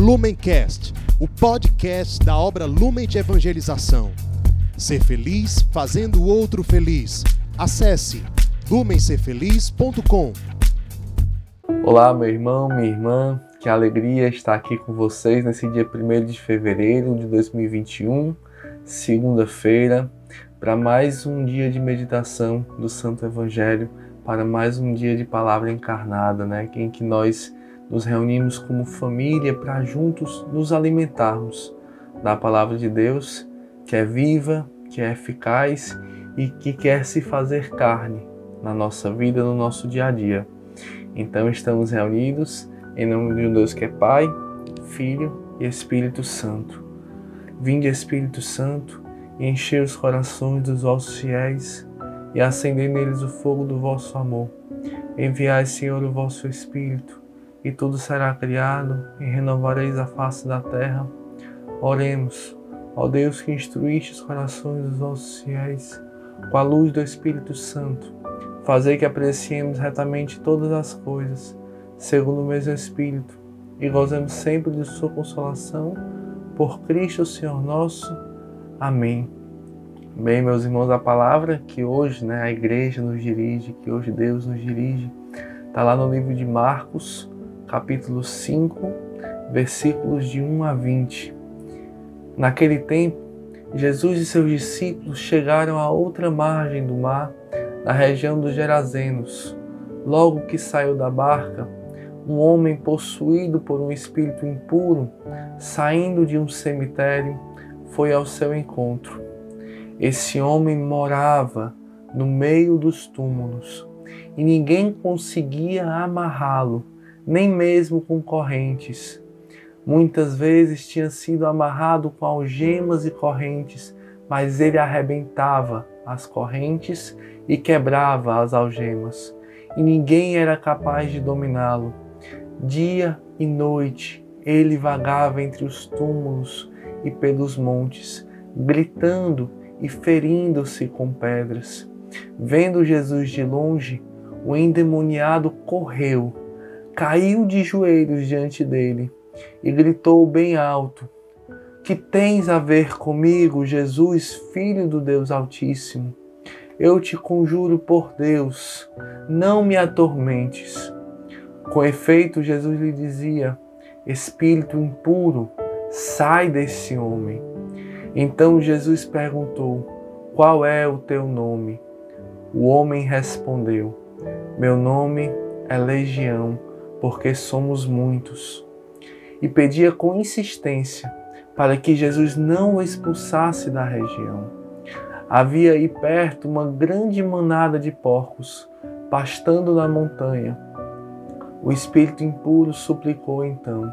Lumencast, o podcast da obra Lumen de Evangelização. Ser feliz fazendo o outro feliz. Acesse lumencerfeliz.com. Olá, meu irmão, minha irmã. Que alegria estar aqui com vocês nesse dia 1 de fevereiro de 2021, segunda-feira, para mais um dia de meditação do Santo Evangelho, para mais um dia de palavra encarnada, né? Em que nós nos reunimos como família para juntos nos alimentarmos da palavra de Deus, que é viva, que é eficaz e que quer se fazer carne na nossa vida, no nosso dia a dia. Então estamos reunidos em nome de um Deus que é Pai, Filho e Espírito Santo. Vinde Espírito Santo e enchei os corações dos vossos fiéis e acendei neles o fogo do vosso amor. Enviai, Senhor, o vosso Espírito e tudo será criado, e renovareis a face da terra. Oremos, ó Deus que instruíste os corações dos vossos fiéis, com a luz do Espírito Santo, fazei que apreciemos retamente todas as coisas, segundo o mesmo Espírito, e gozemos sempre de Sua consolação, por Cristo Senhor nosso. Amém. Bem, meus irmãos, a palavra que hoje né, a igreja nos dirige, que hoje Deus nos dirige, está lá no livro de Marcos, capítulo 5, versículos de 1 a 20. Naquele tempo, Jesus e seus discípulos chegaram à outra margem do mar, na região dos Gerazenos. Logo que saiu da barca, um homem possuído por um espírito impuro, saindo de um cemitério, foi ao seu encontro. Esse homem morava no meio dos túmulos e ninguém conseguia amarrá-lo nem mesmo com correntes. Muitas vezes tinha sido amarrado com algemas e correntes, mas ele arrebentava as correntes e quebrava as algemas, e ninguém era capaz de dominá-lo. Dia e noite ele vagava entre os túmulos e pelos montes, gritando e ferindo-se com pedras. Vendo Jesus de longe, o endemoniado correu caiu de joelhos diante dele e gritou bem alto: Que tens a ver comigo, Jesus, filho do Deus Altíssimo? Eu te conjuro por Deus, não me atormentes. Com efeito, Jesus lhe dizia: Espírito impuro, sai desse homem. Então Jesus perguntou: Qual é o teu nome? O homem respondeu: Meu nome é Legião porque somos muitos. E pedia com insistência para que Jesus não o expulsasse da região. Havia aí perto uma grande manada de porcos, pastando na montanha. O espírito impuro suplicou então: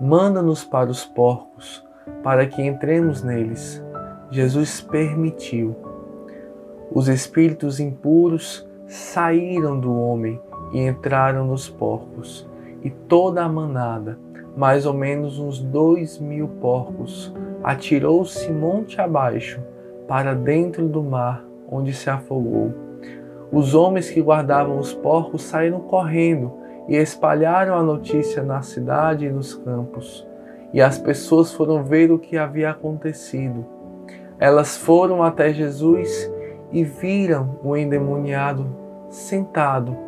Manda-nos para os porcos, para que entremos neles. Jesus permitiu. Os espíritos impuros saíram do homem e entraram nos porcos, e toda a manada, mais ou menos uns dois mil porcos, atirou-se monte abaixo para dentro do mar, onde se afogou. Os homens que guardavam os porcos saíram correndo e espalharam a notícia na cidade e nos campos. E as pessoas foram ver o que havia acontecido. Elas foram até Jesus e viram o endemoniado sentado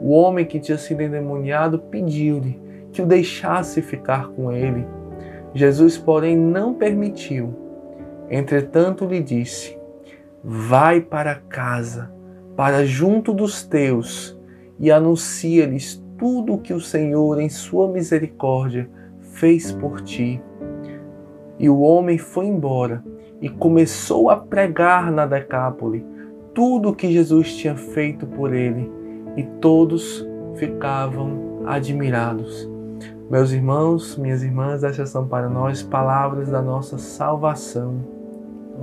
o homem que tinha sido endemoniado pediu-lhe que o deixasse ficar com ele. Jesus, porém, não permitiu. Entretanto, lhe disse: Vai para casa, para junto dos teus, e anuncia-lhes tudo o que o Senhor, em sua misericórdia, fez por ti. E o homem foi embora e começou a pregar na Decápole tudo o que Jesus tinha feito por ele e todos ficavam admirados. Meus irmãos, minhas irmãs, essas são para nós palavras da nossa salvação.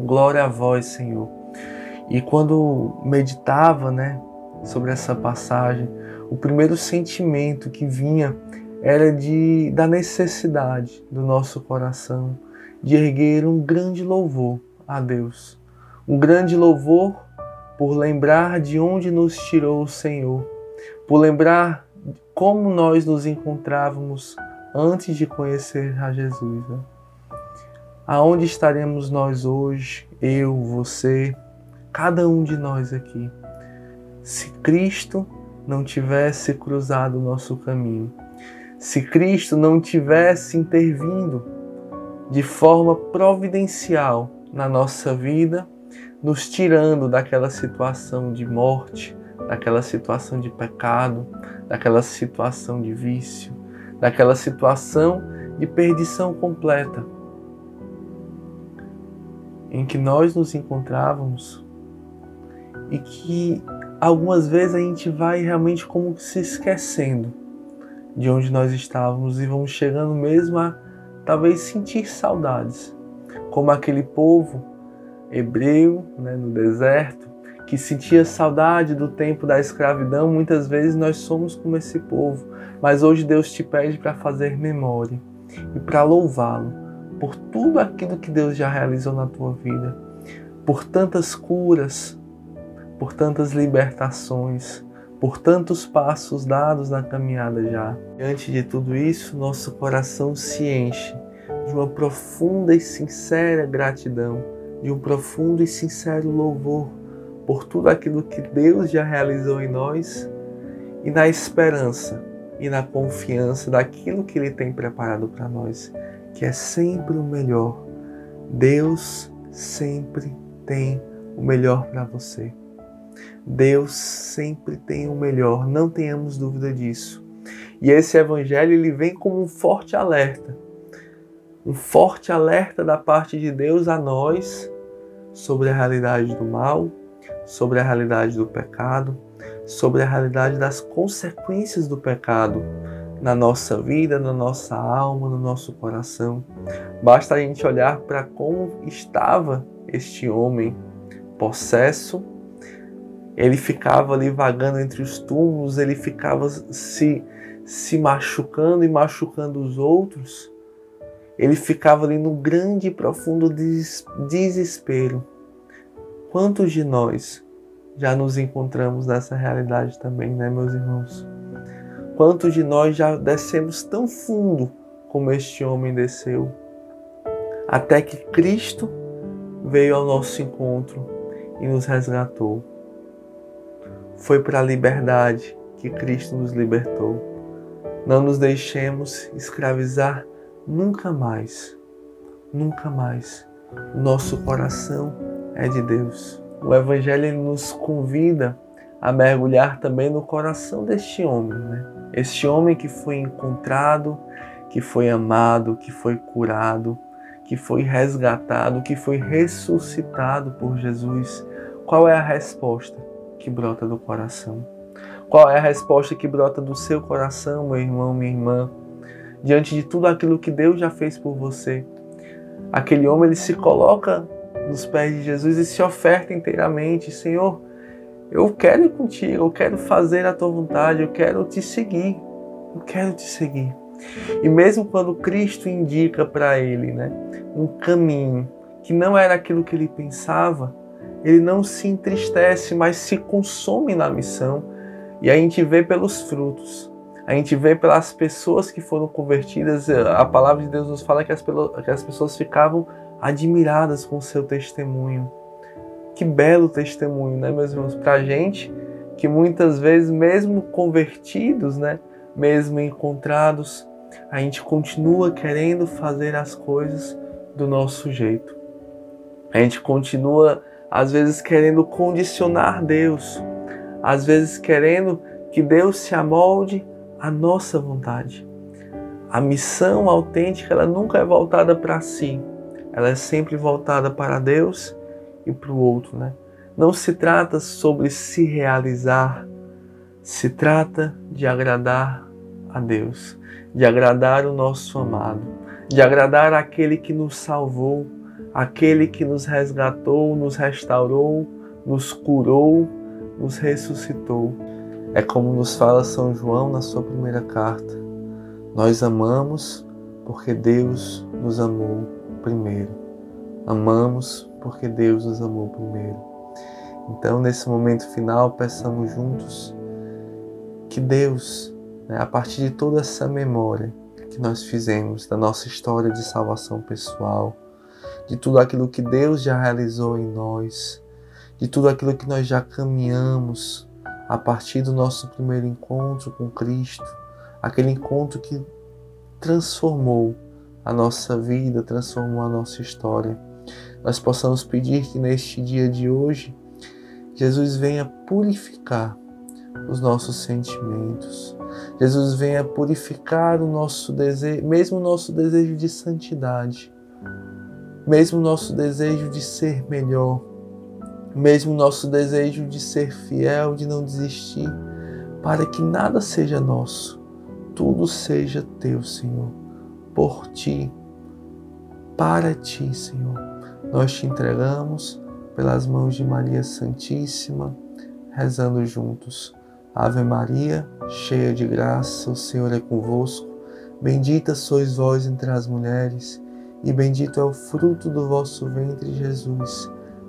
Glória a vós, Senhor. E quando meditava, né, sobre essa passagem, o primeiro sentimento que vinha era de da necessidade do nosso coração de erguer um grande louvor a Deus. Um grande louvor por lembrar de onde nos tirou o Senhor, por lembrar como nós nos encontrávamos antes de conhecer a Jesus. Né? Aonde estaremos nós hoje, eu, você, cada um de nós aqui, se Cristo não tivesse cruzado o nosso caminho, se Cristo não tivesse intervindo de forma providencial na nossa vida, nos tirando daquela situação de morte, daquela situação de pecado, daquela situação de vício, daquela situação de perdição completa em que nós nos encontrávamos e que algumas vezes a gente vai realmente como se esquecendo de onde nós estávamos e vamos chegando mesmo a talvez sentir saudades, como aquele povo hebreu né, no deserto que sentia saudade do tempo da escravidão. Muitas vezes nós somos como esse povo, mas hoje Deus te pede para fazer memória e para louvá-lo por tudo aquilo que Deus já realizou na tua vida, por tantas curas, por tantas libertações, por tantos passos dados na caminhada já. Diante de tudo isso, nosso coração se enche de uma profunda e sincera gratidão, de um profundo e sincero louvor por tudo aquilo que Deus já realizou em nós e na esperança e na confiança daquilo que Ele tem preparado para nós, que é sempre o melhor. Deus sempre tem o melhor para você. Deus sempre tem o melhor, não tenhamos dúvida disso. E esse evangelho ele vem como um forte alerta. Um forte alerta da parte de Deus a nós sobre a realidade do mal, sobre a realidade do pecado, sobre a realidade das consequências do pecado na nossa vida, na nossa alma, no nosso coração. Basta a gente olhar para como estava este homem possesso ele ficava ali vagando entre os túmulos, ele ficava se, se machucando e machucando os outros. Ele ficava ali no grande e profundo desespero. Quantos de nós já nos encontramos nessa realidade também, né, meus irmãos? Quantos de nós já descemos tão fundo como este homem desceu? Até que Cristo veio ao nosso encontro e nos resgatou. Foi para a liberdade que Cristo nos libertou. Não nos deixemos escravizar nunca mais. Nunca mais. Nosso coração é de Deus. O Evangelho nos convida a mergulhar também no coração deste homem, né? Este homem que foi encontrado, que foi amado, que foi curado, que foi resgatado, que foi ressuscitado por Jesus. Qual é a resposta? que brota do coração? Qual é a resposta que brota do seu coração, meu irmão, minha irmã, diante de tudo aquilo que Deus já fez por você? Aquele homem ele se coloca nos pés de Jesus e se oferta inteiramente, Senhor, eu quero ir contigo, eu quero fazer a tua vontade, eu quero te seguir, eu quero te seguir. E mesmo quando Cristo indica para ele, né, um caminho que não era aquilo que ele pensava, ele não se entristece, mas se consome na missão. E a gente vê pelos frutos, a gente vê pelas pessoas que foram convertidas. A palavra de Deus nos fala que as, que as pessoas ficavam admiradas com o seu testemunho. Que belo testemunho, né, meus irmãos? Para a gente que muitas vezes, mesmo convertidos, né, mesmo encontrados, a gente continua querendo fazer as coisas do nosso jeito. A gente continua às vezes querendo condicionar Deus, às vezes querendo que Deus se amolde à nossa vontade. A missão autêntica ela nunca é voltada para si, ela é sempre voltada para Deus e para o outro, né? Não se trata sobre se realizar, se trata de agradar a Deus, de agradar o nosso amado, de agradar aquele que nos salvou, aquele que nos resgatou, nos restaurou, nos curou, nos ressuscitou. É como nos fala São João na sua primeira carta. Nós amamos porque Deus nos amou primeiro. Amamos porque Deus nos amou primeiro. Então, nesse momento final, peçamos juntos que Deus, né, a partir de toda essa memória que nós fizemos da nossa história de salvação pessoal, de tudo aquilo que Deus já realizou em nós, de tudo aquilo que nós já caminhamos a partir do nosso primeiro encontro com Cristo, aquele encontro que transformou a nossa vida, transformou a nossa história. Nós possamos pedir que neste dia de hoje Jesus venha purificar os nossos sentimentos. Jesus venha purificar o nosso desejo, mesmo o nosso desejo de santidade, mesmo o nosso desejo de ser melhor, mesmo nosso desejo de ser fiel, de não desistir, para que nada seja nosso, tudo seja teu, Senhor, por ti, para ti, Senhor. Nós te entregamos pelas mãos de Maria Santíssima, rezando juntos. Ave Maria, cheia de graça, o Senhor é convosco. Bendita sois vós entre as mulheres, e bendito é o fruto do vosso ventre, Jesus.